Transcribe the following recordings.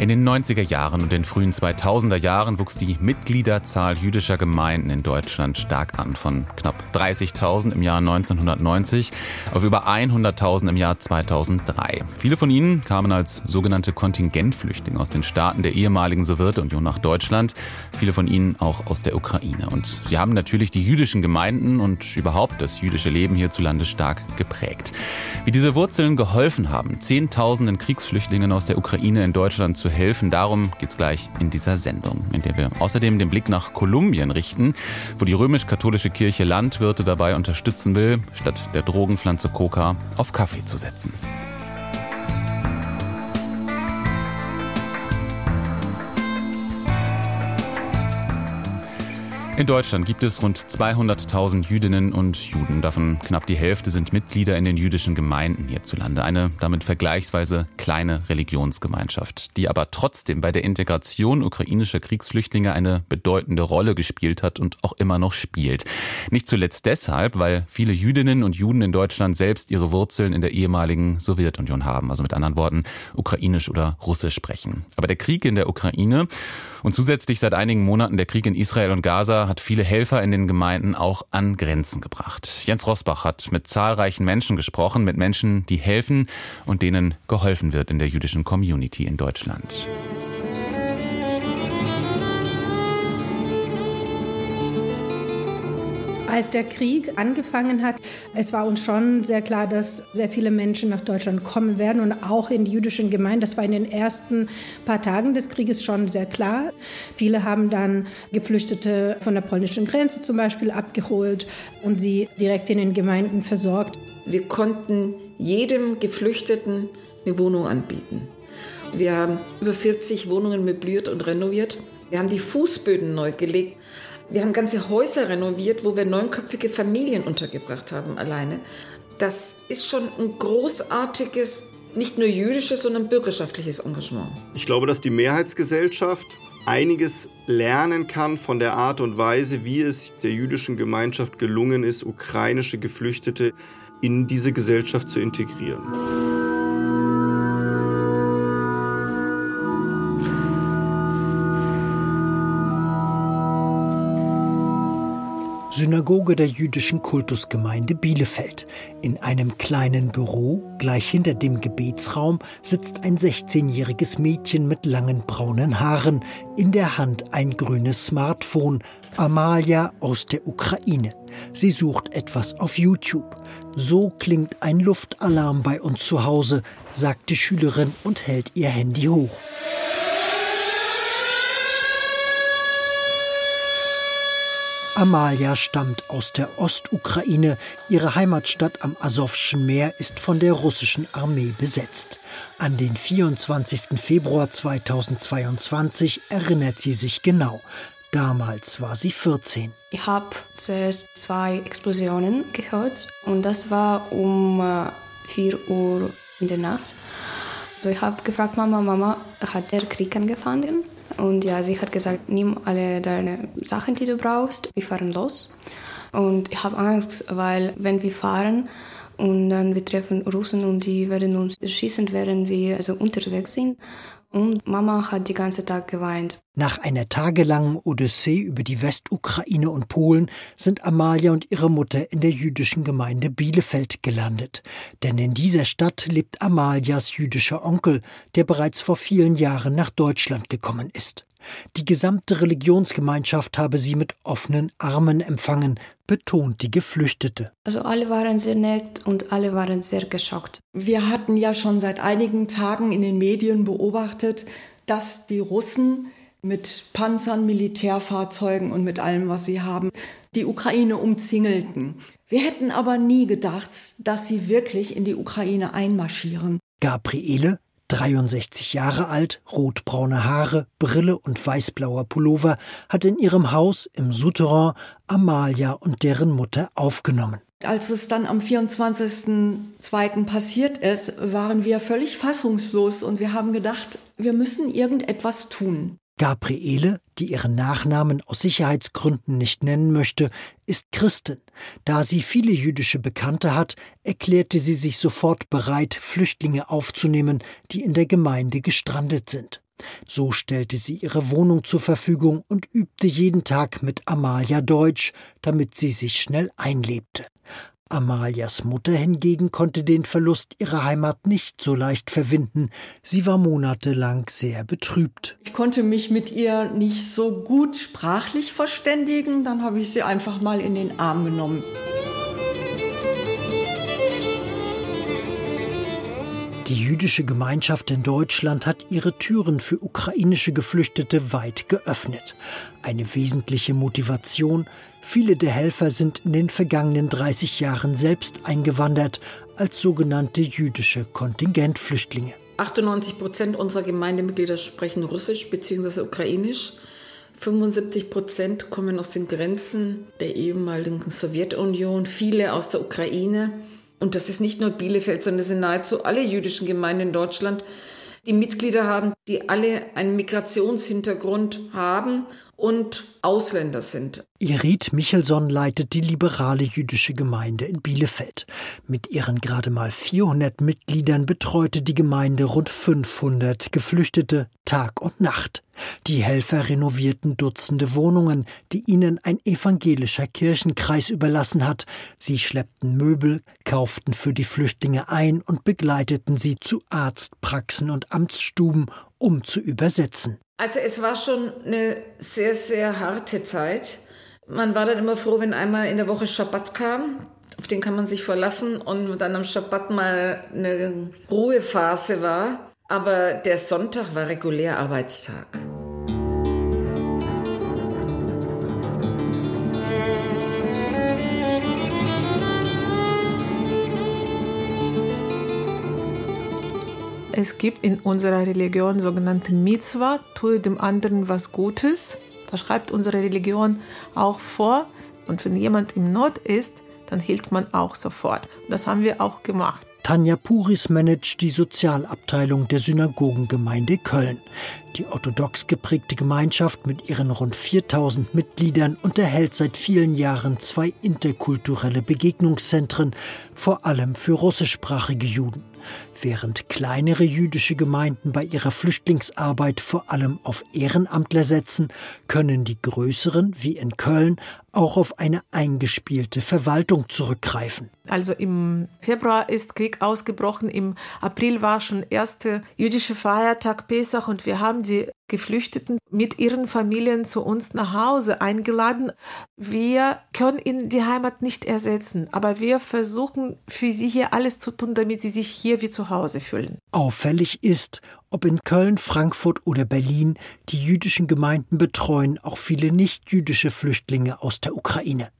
In den 90er Jahren und den frühen 2000er Jahren wuchs die Mitgliederzahl jüdischer Gemeinden in Deutschland stark an. Von knapp 30.000 im Jahr 1990 auf über 100.000 im Jahr 2003. Viele von ihnen kamen als sogenannte Kontingentflüchtlinge aus den Staaten der ehemaligen Sowjetunion nach Deutschland. Viele von ihnen auch aus der Ukraine. Und sie haben natürlich die jüdischen Gemeinden und überhaupt das jüdische Leben hierzulande stark geprägt. Wie diese Wurzeln geholfen haben, Zehntausenden Kriegsflüchtlingen aus der Ukraine in Deutschland zu helfen. Darum geht's gleich in dieser Sendung, in der wir außerdem den Blick nach Kolumbien richten, wo die römisch-katholische Kirche Landwirte dabei unterstützen will, statt der Drogenpflanze Coca auf Kaffee zu setzen. In Deutschland gibt es rund 200.000 Jüdinnen und Juden. Davon knapp die Hälfte sind Mitglieder in den jüdischen Gemeinden hierzulande. Eine damit vergleichsweise kleine Religionsgemeinschaft, die aber trotzdem bei der Integration ukrainischer Kriegsflüchtlinge eine bedeutende Rolle gespielt hat und auch immer noch spielt. Nicht zuletzt deshalb, weil viele Jüdinnen und Juden in Deutschland selbst ihre Wurzeln in der ehemaligen Sowjetunion haben. Also mit anderen Worten, ukrainisch oder russisch sprechen. Aber der Krieg in der Ukraine und zusätzlich seit einigen Monaten der Krieg in Israel und Gaza hat viele Helfer in den Gemeinden auch an Grenzen gebracht. Jens Rosbach hat mit zahlreichen Menschen gesprochen, mit Menschen, die helfen und denen geholfen wird in der jüdischen Community in Deutschland. Als der Krieg angefangen hat, es war uns schon sehr klar, dass sehr viele Menschen nach Deutschland kommen werden und auch in die jüdischen Gemeinden. Das war in den ersten paar Tagen des Krieges schon sehr klar. Viele haben dann Geflüchtete von der polnischen Grenze zum Beispiel abgeholt und sie direkt in den Gemeinden versorgt. Wir konnten jedem Geflüchteten eine Wohnung anbieten. Wir haben über 40 Wohnungen möbliert und renoviert. Wir haben die Fußböden neu gelegt. Wir haben ganze Häuser renoviert, wo wir neunköpfige Familien untergebracht haben alleine. Das ist schon ein großartiges, nicht nur jüdisches, sondern bürgerschaftliches Engagement. Ich glaube, dass die Mehrheitsgesellschaft einiges lernen kann von der Art und Weise, wie es der jüdischen Gemeinschaft gelungen ist, ukrainische Geflüchtete in diese Gesellschaft zu integrieren. Synagoge der jüdischen Kultusgemeinde Bielefeld. In einem kleinen Büro, gleich hinter dem Gebetsraum, sitzt ein 16-jähriges Mädchen mit langen braunen Haaren, in der Hand ein grünes Smartphone, Amalia aus der Ukraine. Sie sucht etwas auf YouTube. So klingt ein Luftalarm bei uns zu Hause, sagt die Schülerin und hält ihr Handy hoch. Amalia stammt aus der Ostukraine. Ihre Heimatstadt am Asowschen Meer ist von der russischen Armee besetzt. An den 24. Februar 2022 erinnert sie sich genau. Damals war sie 14. Ich habe zuerst zwei Explosionen gehört und das war um 4 äh, Uhr in der Nacht. Also ich habe gefragt, Mama, Mama, hat der Krieg angefangen? Und ja, sie hat gesagt, nimm alle deine Sachen, die du brauchst, wir fahren los. Und ich habe Angst, weil wenn wir fahren und dann wir treffen Russen und die werden uns schießen, während wir also unterwegs sind. Und Mama hat die ganze Tag geweint. Nach einer tagelangen Odyssee über die Westukraine und Polen sind Amalia und ihre Mutter in der jüdischen Gemeinde Bielefeld gelandet. Denn in dieser Stadt lebt Amalias jüdischer Onkel, der bereits vor vielen Jahren nach Deutschland gekommen ist. Die gesamte Religionsgemeinschaft habe sie mit offenen Armen empfangen, betont die Geflüchtete. Also alle waren sehr nett und alle waren sehr geschockt. Wir hatten ja schon seit einigen Tagen in den Medien beobachtet, dass die Russen mit Panzern, Militärfahrzeugen und mit allem, was sie haben, die Ukraine umzingelten. Wir hätten aber nie gedacht, dass sie wirklich in die Ukraine einmarschieren. Gabriele 63 Jahre alt, rotbraune Haare, Brille und weißblauer Pullover, hat in ihrem Haus im Souterrain Amalia und deren Mutter aufgenommen. Als es dann am 24.02. passiert ist, waren wir völlig fassungslos und wir haben gedacht, wir müssen irgendetwas tun. Gabriele, die ihren Nachnamen aus Sicherheitsgründen nicht nennen möchte, ist Christin. Da sie viele jüdische Bekannte hat, erklärte sie sich sofort bereit, Flüchtlinge aufzunehmen, die in der Gemeinde gestrandet sind. So stellte sie ihre Wohnung zur Verfügung und übte jeden Tag mit Amalia Deutsch, damit sie sich schnell einlebte. Amalias Mutter hingegen konnte den Verlust ihrer Heimat nicht so leicht verwinden. Sie war monatelang sehr betrübt. Ich konnte mich mit ihr nicht so gut sprachlich verständigen, dann habe ich sie einfach mal in den Arm genommen. Die jüdische Gemeinschaft in Deutschland hat ihre Türen für ukrainische Geflüchtete weit geöffnet. Eine wesentliche Motivation, viele der Helfer sind in den vergangenen 30 Jahren selbst eingewandert als sogenannte jüdische Kontingentflüchtlinge. 98 Prozent unserer Gemeindemitglieder sprechen Russisch bzw. Ukrainisch. 75 Prozent kommen aus den Grenzen der ehemaligen Sowjetunion, viele aus der Ukraine. Und das ist nicht nur Bielefeld, sondern es sind nahezu alle jüdischen Gemeinden in Deutschland, die Mitglieder haben, die alle einen Migrationshintergrund haben und Ausländer sind. Irit Michelson leitet die liberale jüdische Gemeinde in Bielefeld. Mit ihren gerade mal 400 Mitgliedern betreute die Gemeinde rund 500 Geflüchtete Tag und Nacht. Die Helfer renovierten Dutzende Wohnungen, die ihnen ein evangelischer Kirchenkreis überlassen hat. Sie schleppten Möbel, kauften für die Flüchtlinge ein und begleiteten sie zu Arztpraxen und Amtsstuben, um zu übersetzen. Also es war schon eine sehr, sehr harte Zeit. Man war dann immer froh, wenn einmal in der Woche Schabbat kam. Auf den kann man sich verlassen und dann am Schabbat mal eine Ruhephase war. Aber der Sonntag war regulär Arbeitstag. Es gibt in unserer Religion sogenannte Mitzvah, tue dem anderen was Gutes. Da schreibt unsere Religion auch vor. Und wenn jemand im Not ist, dann hilft man auch sofort. Das haben wir auch gemacht. Tanja Puris managt die Sozialabteilung der Synagogengemeinde Köln. Die orthodox geprägte Gemeinschaft mit ihren rund 4000 Mitgliedern unterhält seit vielen Jahren zwei interkulturelle Begegnungszentren, vor allem für russischsprachige Juden. Während kleinere jüdische Gemeinden bei ihrer Flüchtlingsarbeit vor allem auf Ehrenamtler setzen, können die größeren, wie in Köln, auch auf eine eingespielte Verwaltung zurückgreifen. Also im Februar ist Krieg ausgebrochen, im April war schon erste jüdische Feiertag Pesach und wir haben die Geflüchteten mit ihren Familien zu uns nach Hause eingeladen. Wir können ihnen die Heimat nicht ersetzen, aber wir versuchen für sie hier alles zu tun, damit sie sich hier wie zu Hause fühlen. Auffällig ist, ob in Köln, Frankfurt oder Berlin, die jüdischen Gemeinden betreuen auch viele nicht-jüdische Flüchtlinge aus der Ukraine.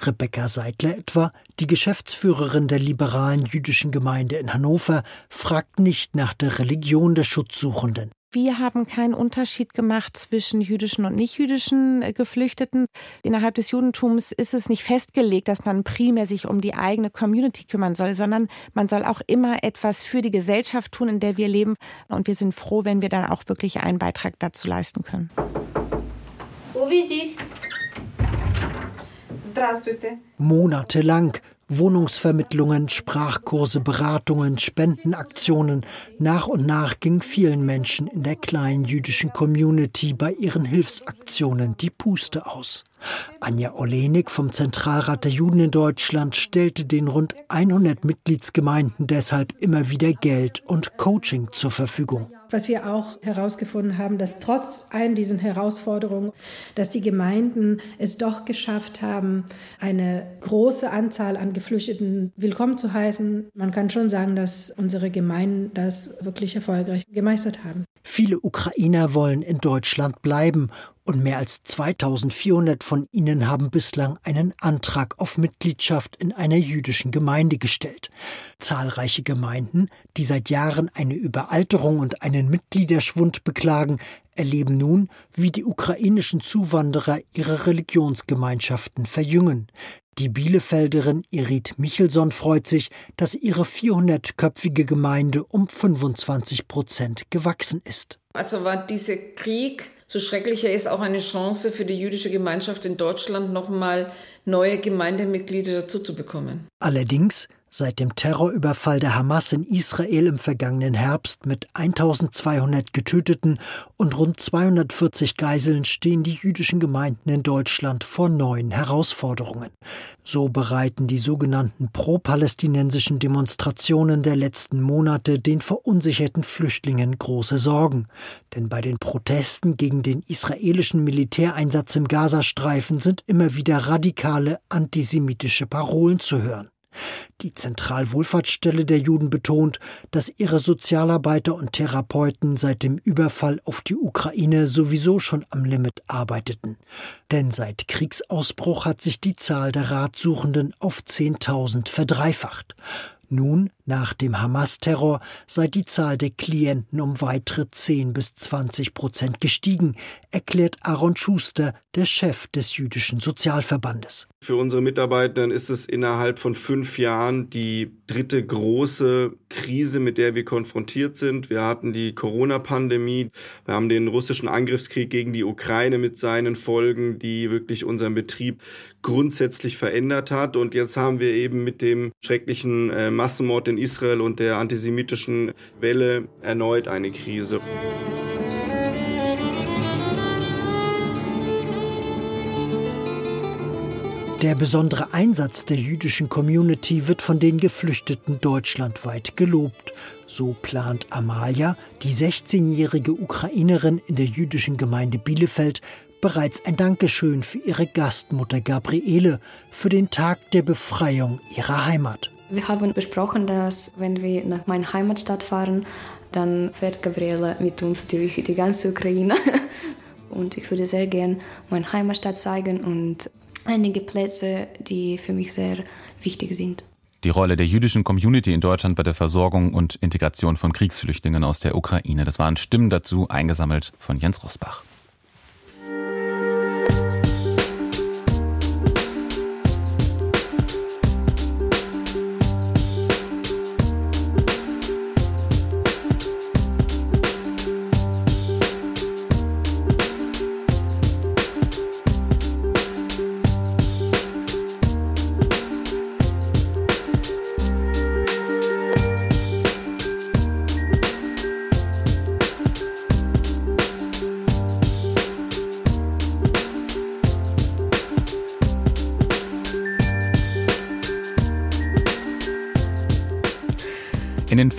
Rebecca Seidler etwa, die Geschäftsführerin der liberalen jüdischen Gemeinde in Hannover, fragt nicht nach der Religion der Schutzsuchenden. Wir haben keinen Unterschied gemacht zwischen jüdischen und nicht-jüdischen äh, Geflüchteten. Innerhalb des Judentums ist es nicht festgelegt, dass man primär sich um die eigene Community kümmern soll, sondern man soll auch immer etwas für die Gesellschaft tun, in der wir leben. Und wir sind froh, wenn wir dann auch wirklich einen Beitrag dazu leisten können. Monatelang Wohnungsvermittlungen, Sprachkurse, Beratungen, Spendenaktionen. Nach und nach ging vielen Menschen in der kleinen jüdischen Community bei ihren Hilfsaktionen die Puste aus. Anja Olenik vom Zentralrat der Juden in Deutschland stellte den rund 100 Mitgliedsgemeinden deshalb immer wieder Geld und Coaching zur Verfügung. Was wir auch herausgefunden haben, dass trotz allen diesen Herausforderungen, dass die Gemeinden es doch geschafft haben, eine große Anzahl an Geflüchteten willkommen zu heißen. Man kann schon sagen, dass unsere Gemeinden das wirklich erfolgreich gemeistert haben. Viele Ukrainer wollen in Deutschland bleiben und mehr als 2400 von ihnen haben bislang einen Antrag auf Mitgliedschaft in einer jüdischen Gemeinde gestellt. Zahlreiche Gemeinden, die seit Jahren eine Überalterung und einen Mitgliederschwund beklagen, erleben nun, wie die ukrainischen Zuwanderer ihre Religionsgemeinschaften verjüngen. Die Bielefelderin Irit Michelson freut sich, dass ihre 400-köpfige Gemeinde um 25 Prozent gewachsen ist. Also war dieser Krieg so schrecklich er ist, auch eine Chance für die jüdische Gemeinschaft in Deutschland, nochmal neue Gemeindemitglieder dazu zu bekommen. Allerdings Seit dem Terrorüberfall der Hamas in Israel im vergangenen Herbst mit 1200 Getöteten und rund 240 Geiseln stehen die jüdischen Gemeinden in Deutschland vor neuen Herausforderungen. So bereiten die sogenannten pro-palästinensischen Demonstrationen der letzten Monate den verunsicherten Flüchtlingen große Sorgen. Denn bei den Protesten gegen den israelischen Militäreinsatz im Gazastreifen sind immer wieder radikale antisemitische Parolen zu hören. Die Zentralwohlfahrtsstelle der Juden betont, dass ihre Sozialarbeiter und Therapeuten seit dem Überfall auf die Ukraine sowieso schon am Limit arbeiteten. Denn seit Kriegsausbruch hat sich die Zahl der Ratsuchenden auf 10.000 verdreifacht. Nun, nach dem Hamas-Terror, sei die Zahl der Klienten um weitere 10 bis 20 Prozent gestiegen, erklärt Aaron Schuster, der Chef des jüdischen Sozialverbandes. Für unsere Mitarbeiter ist es innerhalb von fünf Jahren die dritte große Krise, mit der wir konfrontiert sind. Wir hatten die Corona-Pandemie, wir haben den russischen Angriffskrieg gegen die Ukraine mit seinen Folgen, die wirklich unseren Betrieb grundsätzlich verändert hat. Und jetzt haben wir eben mit dem schrecklichen äh, Massenmord in Israel und der antisemitischen Welle erneut eine Krise. Der besondere Einsatz der jüdischen Community wird von den Geflüchteten deutschlandweit gelobt. So plant Amalia, die 16-jährige Ukrainerin in der jüdischen Gemeinde Bielefeld, bereits ein Dankeschön für ihre Gastmutter Gabriele für den Tag der Befreiung ihrer Heimat. Wir haben besprochen, dass wenn wir nach meiner Heimatstadt fahren, dann fährt Gabriele mit uns durch die ganze Ukraine. Und ich würde sehr gern meine Heimatstadt zeigen und einige Plätze, die für mich sehr wichtig sind. Die Rolle der jüdischen Community in Deutschland bei der Versorgung und Integration von Kriegsflüchtlingen aus der Ukraine. Das waren Stimmen dazu eingesammelt von Jens Rosbach.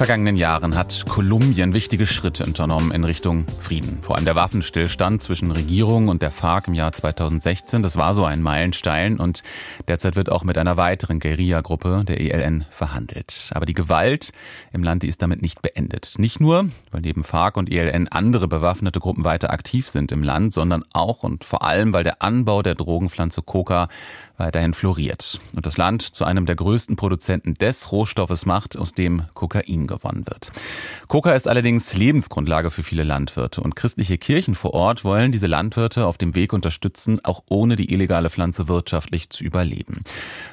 Vergangenen Jahren hat Kolumbien wichtige Schritte unternommen in Richtung Frieden. Vor allem der Waffenstillstand zwischen Regierung und der FARC im Jahr 2016, das war so ein Meilenstein und derzeit wird auch mit einer weiteren Guerilla-Gruppe, der ELN, verhandelt. Aber die Gewalt im Land, die ist damit nicht beendet. Nicht nur, weil neben FARC und ELN andere bewaffnete Gruppen weiter aktiv sind im Land, sondern auch und vor allem, weil der Anbau der Drogenpflanze Coca weiterhin floriert und das Land zu einem der größten Produzenten des Rohstoffes macht, aus dem Kokain gewonnen wird. Coca ist allerdings Lebensgrundlage für viele Landwirte und christliche Kirchen vor Ort wollen diese Landwirte auf dem Weg unterstützen, auch ohne die illegale Pflanze wirtschaftlich zu überleben.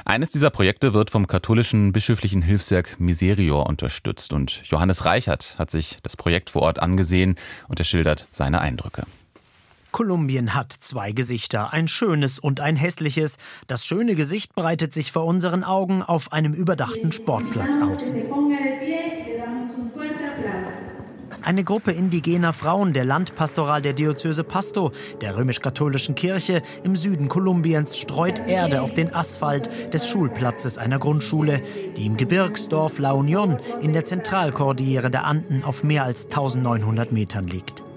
Eines dieser Projekte wird vom katholischen bischöflichen Hilfswerk Miserior unterstützt und Johannes Reichert hat sich das Projekt vor Ort angesehen und er schildert seine Eindrücke. Kolumbien hat zwei Gesichter, ein schönes und ein hässliches. Das schöne Gesicht breitet sich vor unseren Augen auf einem überdachten Sportplatz aus. Eine Gruppe indigener Frauen der Landpastoral der Diözese Pasto, der römisch-katholischen Kirche im Süden Kolumbiens, streut Erde auf den Asphalt des Schulplatzes einer Grundschule, die im Gebirgsdorf La Union in der Zentralkordillere der Anden auf mehr als 1900 Metern liegt.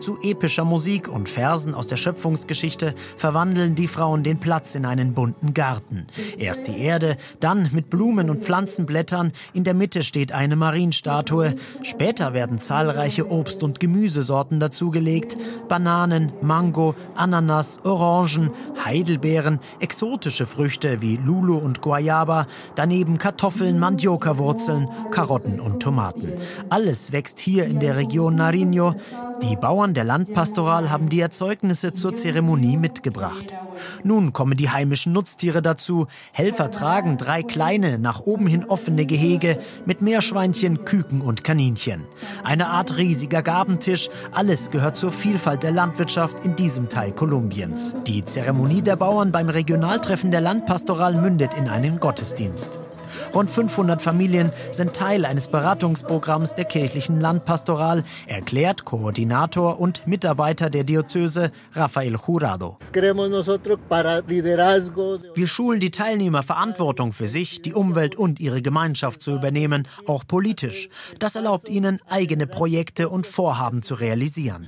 Zu epischer Musik und Versen aus der Schöpfungsgeschichte verwandeln die Frauen den Platz in einen bunten Garten. Erst die Erde, dann mit Blumen und Pflanzenblättern, in der Mitte steht eine Marienstatue, später werden zahlreiche Obst- und Gemüsesorten dazugelegt, Bananen, Mango, Ananas, Orangen, Heidelbeeren, exotische Früchte wie Lulu und Guayaba, daneben Kartoffeln, Mandioca-Wurzeln, Karotten und Tomaten. Alles wächst hier in der Region Nariño, Die Bauern der Landpastoral haben die Erzeugnisse zur Zeremonie mitgebracht. Nun kommen die heimischen Nutztiere dazu. Helfer tragen drei kleine, nach oben hin offene Gehege mit Meerschweinchen, Küken und Kaninchen. Eine Art riesiger Gabentisch. Alles gehört zur Vielfalt der Landwirtschaft in diesem Teil Kolumbiens. Die Zeremonie der Bauern beim Regionaltreffen der Landpastoral mündet in einen Gottesdienst. Rund 500 Familien sind Teil eines Beratungsprogramms der kirchlichen Landpastoral, erklärt Koordinator und Mitarbeiter der Diözese Rafael Jurado. Wir schulen die Teilnehmer, Verantwortung für sich, die Umwelt und ihre Gemeinschaft zu übernehmen, auch politisch. Das erlaubt ihnen, eigene Projekte und Vorhaben zu realisieren.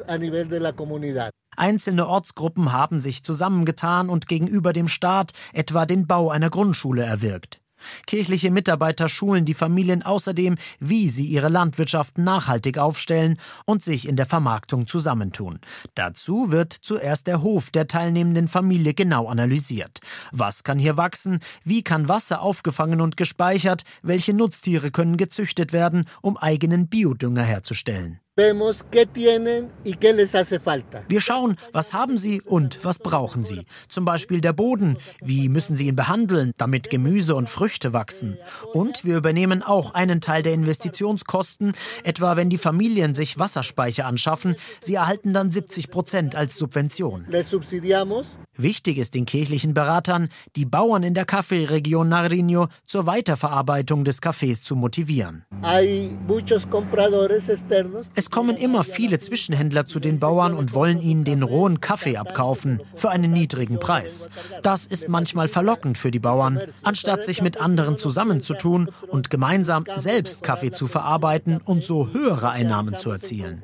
Einzelne Ortsgruppen haben sich zusammengetan und gegenüber dem Staat etwa den Bau einer Grundschule erwirkt. Kirchliche Mitarbeiter schulen die Familien außerdem, wie sie ihre Landwirtschaft nachhaltig aufstellen und sich in der Vermarktung zusammentun. Dazu wird zuerst der Hof der teilnehmenden Familie genau analysiert. Was kann hier wachsen? Wie kann Wasser aufgefangen und gespeichert? Welche Nutztiere können gezüchtet werden, um eigenen Biodünger herzustellen? Wir schauen, was haben sie und was brauchen sie. Zum Beispiel der Boden. Wie müssen sie ihn behandeln, damit Gemüse und Früchte wachsen? Und wir übernehmen auch einen Teil der Investitionskosten, etwa wenn die Familien sich Wasserspeicher anschaffen. Sie erhalten dann 70 Prozent als Subvention. Wichtig ist den kirchlichen Beratern, die Bauern in der Kaffeeregion Nariño zur Weiterverarbeitung des Kaffees zu motivieren. Es kommen immer viele Zwischenhändler zu den Bauern und wollen ihnen den rohen Kaffee abkaufen für einen niedrigen Preis. Das ist manchmal verlockend für die Bauern, anstatt sich mit anderen zusammenzutun und gemeinsam selbst Kaffee zu verarbeiten und so höhere Einnahmen zu erzielen.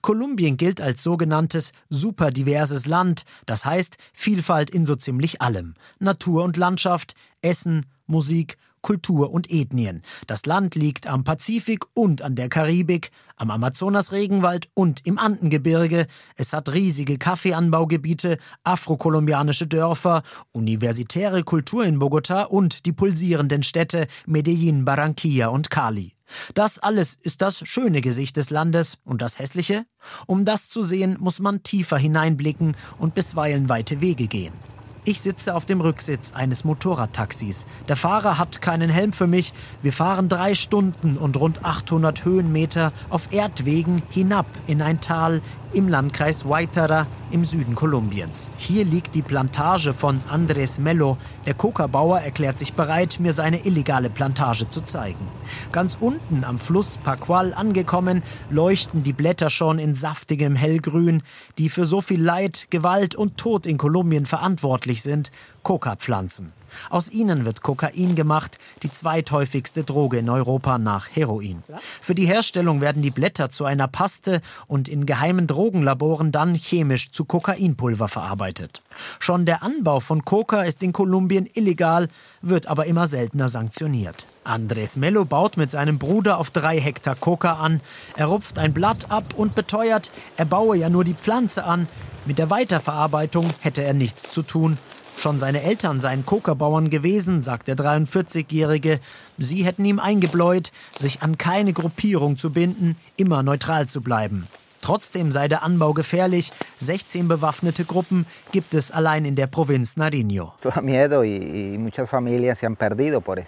Kolumbien gilt als sogenanntes superdiverses Land, das heißt Vielfalt in so ziemlich allem. Natur und Landschaft, Essen, Musik, Kultur und Ethnien. Das Land liegt am Pazifik und an der Karibik, am Amazonas-Regenwald und im Andengebirge. Es hat riesige Kaffeeanbaugebiete, afrokolumbianische Dörfer, universitäre Kultur in Bogotá und die pulsierenden Städte Medellin, Barranquilla und Cali. Das alles ist das schöne Gesicht des Landes und das hässliche? Um das zu sehen, muss man tiefer hineinblicken und bisweilen weite Wege gehen. Ich sitze auf dem Rücksitz eines Motorradtaxis. Der Fahrer hat keinen Helm für mich. Wir fahren drei Stunden und rund 800 Höhenmeter auf Erdwegen hinab in ein Tal im Landkreis Guaytara im Süden Kolumbiens. Hier liegt die Plantage von Andres Mello. Der Coca-Bauer erklärt sich bereit, mir seine illegale Plantage zu zeigen. Ganz unten am Fluss Pacual angekommen, leuchten die Blätter schon in saftigem Hellgrün, die für so viel Leid, Gewalt und Tod in Kolumbien verantwortlich sind, Coca-Pflanzen. Aus ihnen wird Kokain gemacht, die zweithäufigste Droge in Europa nach Heroin. Für die Herstellung werden die Blätter zu einer Paste und in geheimen Drogenlaboren dann chemisch zu Kokainpulver verarbeitet. Schon der Anbau von Coca ist in Kolumbien illegal, wird aber immer seltener sanktioniert. Andres Mello baut mit seinem Bruder auf drei Hektar Coca an. Er rupft ein Blatt ab und beteuert, er baue ja nur die Pflanze an. Mit der Weiterverarbeitung hätte er nichts zu tun. Schon seine Eltern seien Kokerbauern gewesen, sagt der 43-Jährige. Sie hätten ihm eingebläut, sich an keine Gruppierung zu binden, immer neutral zu bleiben. Trotzdem sei der Anbau gefährlich. 16 bewaffnete Gruppen gibt es allein in der Provinz Nariño.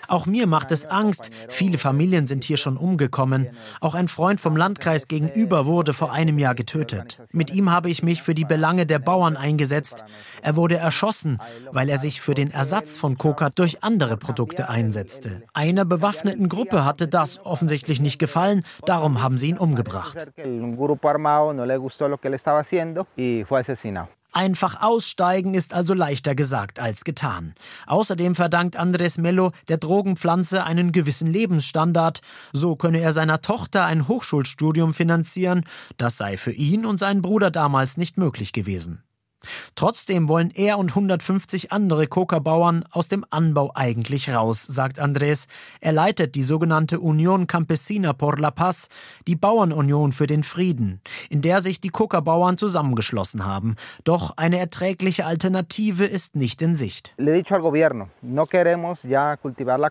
Auch mir macht es Angst. Viele Familien sind hier schon umgekommen. Auch ein Freund vom Landkreis gegenüber wurde vor einem Jahr getötet. Mit ihm habe ich mich für die Belange der Bauern eingesetzt. Er wurde erschossen, weil er sich für den Ersatz von Coca durch andere Produkte einsetzte. Einer bewaffneten Gruppe hatte das offensichtlich nicht gefallen, darum haben sie ihn umgebracht armado, no le gustó lo que él estaba haciendo y fue asesinado. Einfach aussteigen ist also leichter gesagt als getan. Außerdem verdankt Andres Mello der Drogenpflanze einen gewissen Lebensstandard. So könne er seiner Tochter ein Hochschulstudium finanzieren. Das sei für ihn und seinen Bruder damals nicht möglich gewesen. Trotzdem wollen er und 150 andere Coca-Bauern aus dem Anbau eigentlich raus, sagt Andrés. Er leitet die sogenannte Union Campesina por la Paz, die Bauernunion für den Frieden, in der sich die Coca-Bauern zusammengeschlossen haben. Doch eine erträgliche Alternative ist nicht in Sicht. Le he dicho al gobierno, no queremos ya cultivar la.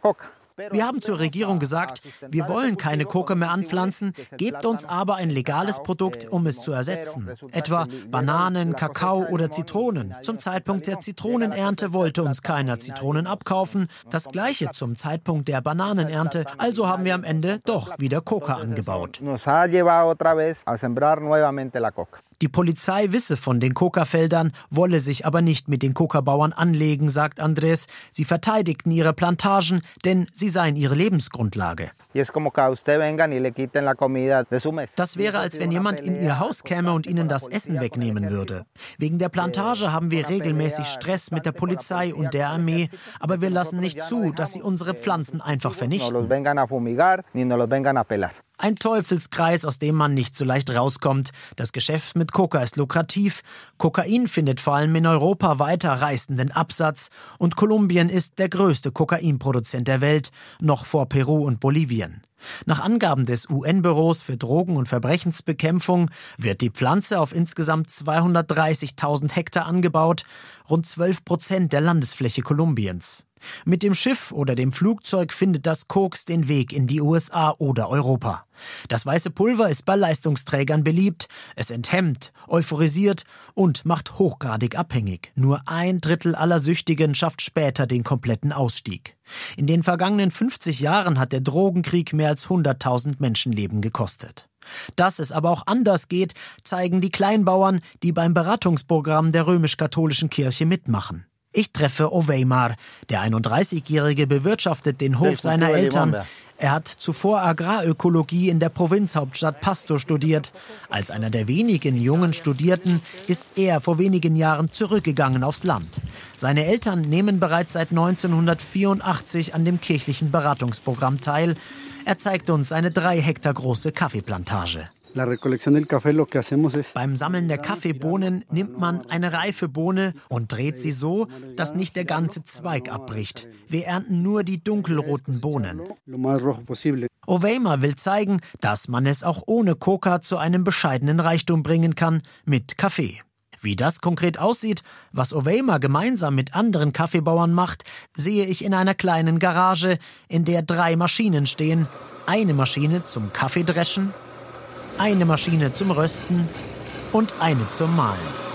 Wir haben zur Regierung gesagt, wir wollen keine Coca mehr anpflanzen, gebt uns aber ein legales Produkt, um es zu ersetzen. Etwa Bananen, Kakao oder Zitronen. Zum Zeitpunkt der Zitronenernte wollte uns keiner Zitronen abkaufen. Das gleiche zum Zeitpunkt der Bananenernte. Also haben wir am Ende doch wieder Coca angebaut. Die Polizei wisse von den Coca-Feldern, wolle sich aber nicht mit den Coca-Bauern anlegen, sagt Andres. Sie verteidigten ihre Plantagen, denn sie seien ihre Lebensgrundlage. Das wäre, als wenn jemand in ihr Haus käme und ihnen das Essen wegnehmen würde. Wegen der Plantage haben wir regelmäßig Stress mit der Polizei und der Armee, aber wir lassen nicht zu, dass sie unsere Pflanzen einfach vernichten. Ein Teufelskreis, aus dem man nicht so leicht rauskommt. Das Geschäft mit Coca ist lukrativ. Kokain findet vor allem in Europa weiter reißenden Absatz. Und Kolumbien ist der größte Kokainproduzent der Welt, noch vor Peru und Bolivien. Nach Angaben des UN-Büros für Drogen- und Verbrechensbekämpfung wird die Pflanze auf insgesamt 230.000 Hektar angebaut, rund 12 Prozent der Landesfläche Kolumbiens. Mit dem Schiff oder dem Flugzeug findet das Koks den Weg in die USA oder Europa. Das weiße Pulver ist bei Leistungsträgern beliebt, es enthemmt, euphorisiert und macht hochgradig abhängig. Nur ein Drittel aller Süchtigen schafft später den kompletten Ausstieg. In den vergangenen 50 Jahren hat der Drogenkrieg mehr als 100.000 Menschenleben gekostet. Dass es aber auch anders geht, zeigen die Kleinbauern, die beim Beratungsprogramm der römisch-katholischen Kirche mitmachen. Ich treffe Oweimar. Der 31-Jährige bewirtschaftet den Hof seiner Eltern. Er hat zuvor Agrarökologie in der Provinzhauptstadt Pasto studiert. Als einer der wenigen jungen Studierten ist er vor wenigen Jahren zurückgegangen aufs Land. Seine Eltern nehmen bereits seit 1984 an dem kirchlichen Beratungsprogramm teil. Er zeigt uns eine drei Hektar große Kaffeeplantage. Beim Sammeln der Kaffeebohnen nimmt man eine reife Bohne und dreht sie so, dass nicht der ganze Zweig abbricht. Wir ernten nur die dunkelroten Bohnen. Oweima will zeigen, dass man es auch ohne Coca zu einem bescheidenen Reichtum bringen kann mit Kaffee. Wie das konkret aussieht, was Oweima gemeinsam mit anderen Kaffeebauern macht, sehe ich in einer kleinen Garage, in der drei Maschinen stehen. Eine Maschine zum Kaffeedreschen, eine Maschine zum Rösten und eine zum Mahlen.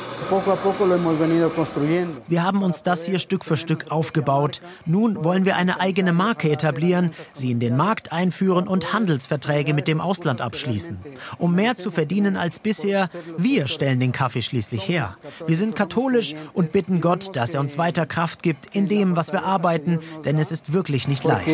Wir haben uns das hier Stück für Stück aufgebaut. Nun wollen wir eine eigene Marke etablieren, sie in den Markt einführen und Handelsverträge mit dem Ausland abschließen. Um mehr zu verdienen als bisher, wir stellen den Kaffee schließlich her. Wir sind katholisch und bitten Gott, dass er uns weiter Kraft gibt in dem, was wir arbeiten, denn es ist wirklich nicht leicht.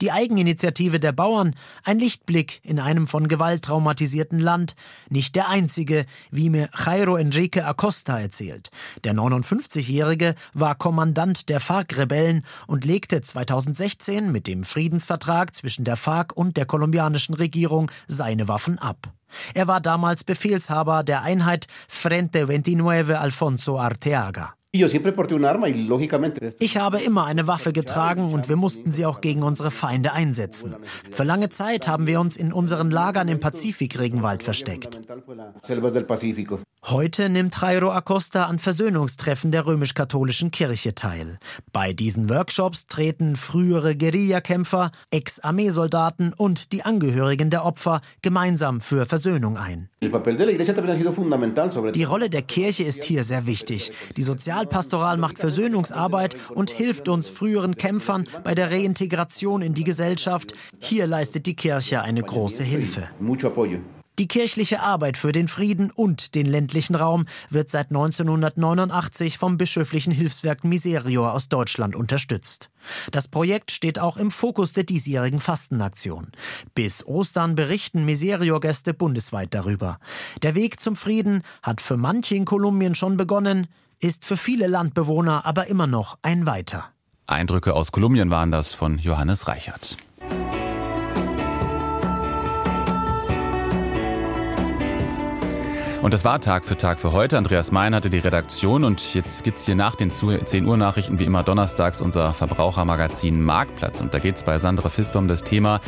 Die Eigeninitiative der Bauern, ein Lichtblick in einem von Gewalt traumatisierten Land, nicht der einzige, wie mir Jairo Enrique Enrique Acosta erzählt. Der 59-Jährige war Kommandant der FARC-Rebellen und legte 2016 mit dem Friedensvertrag zwischen der FARC und der kolumbianischen Regierung seine Waffen ab. Er war damals Befehlshaber der Einheit Frente 29 Alfonso Arteaga. Ich habe immer eine Waffe getragen und wir mussten sie auch gegen unsere Feinde einsetzen. Für lange Zeit haben wir uns in unseren Lagern im Pazifikregenwald versteckt. Heute nimmt Jairo Acosta an Versöhnungstreffen der römisch-katholischen Kirche teil. Bei diesen Workshops treten frühere Guerillakämpfer, Ex-Armeesoldaten und die Angehörigen der Opfer gemeinsam für Versöhnung ein. Die Rolle der Kirche ist hier sehr wichtig. Die Sozialpastoral macht Versöhnungsarbeit und hilft uns früheren Kämpfern bei der Reintegration in die Gesellschaft. Hier leistet die Kirche eine große Hilfe. Die kirchliche Arbeit für den Frieden und den ländlichen Raum wird seit 1989 vom bischöflichen Hilfswerk Miserior aus Deutschland unterstützt. Das Projekt steht auch im Fokus der diesjährigen Fastenaktion. Bis Ostern berichten Miserior-Gäste bundesweit darüber. Der Weg zum Frieden hat für manche in Kolumbien schon begonnen, ist für viele Landbewohner aber immer noch ein weiter. Eindrücke aus Kolumbien waren das von Johannes Reichert. Und das war Tag für Tag für heute. Andreas Mein hatte die Redaktion und jetzt gibt es hier nach den 10 Uhr Nachrichten wie immer donnerstags unser Verbrauchermagazin Marktplatz. Und da geht es bei Sandra Pfister um das Thema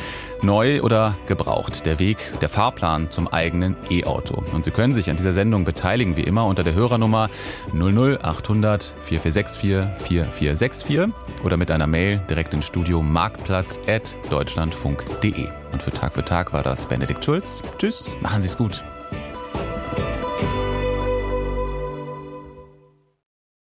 neu oder gebraucht. Der Weg, der Fahrplan zum eigenen E-Auto. Und Sie können sich an dieser Sendung beteiligen wie immer unter der Hörernummer 00800 4464 4464 oder mit einer Mail direkt ins Studio marktplatz at deutschlandfunk.de. Und für Tag für Tag war das Benedikt Schulz. Tschüss, machen Sie es gut.